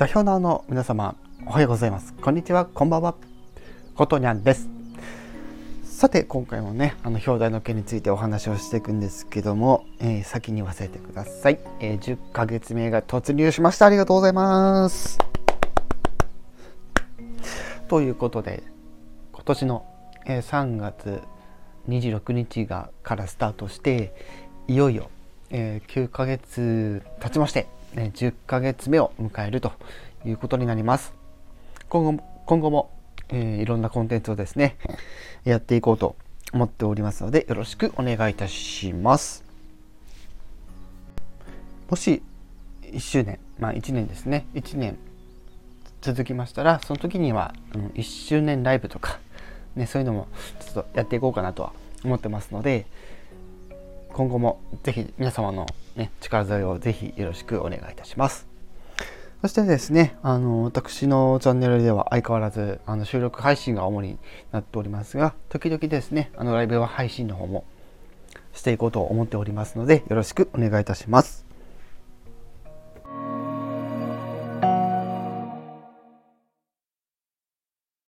代表のの皆様おはようございます。こんにちは。こんばんは。ことにゃんです。さて今回もねあの表題の件についてお話をしていくんですけども、えー、先に忘れてください、えー、10ヶ月目が突入しました。ありがとうございます。ということで今年の、えー、3月26日がからスタートしていよいよ、えー、9ヶ月経ちまして、10ヶ月目を迎えるということになります。今後も今後も、えー、いろんなコンテンツをですね、やっていこうと思っておりますので、よろしくお願いいたします。もし1周年、まあ1年ですね、1年続きましたら、その時には、うん、1周年ライブとか、ね、そういうのもちょっとやっていこうかなとは思ってますので、今後もぜひ皆様の、ね、力添えをぜひよろしくお願いいたします。そしてですね、あの、私のチャンネルでは相変わらず、あの、収録配信が主になっておりますが、時々ですね、あの、ライブは配信の方もしていこうと思っておりますので、よろしくお願いいたします。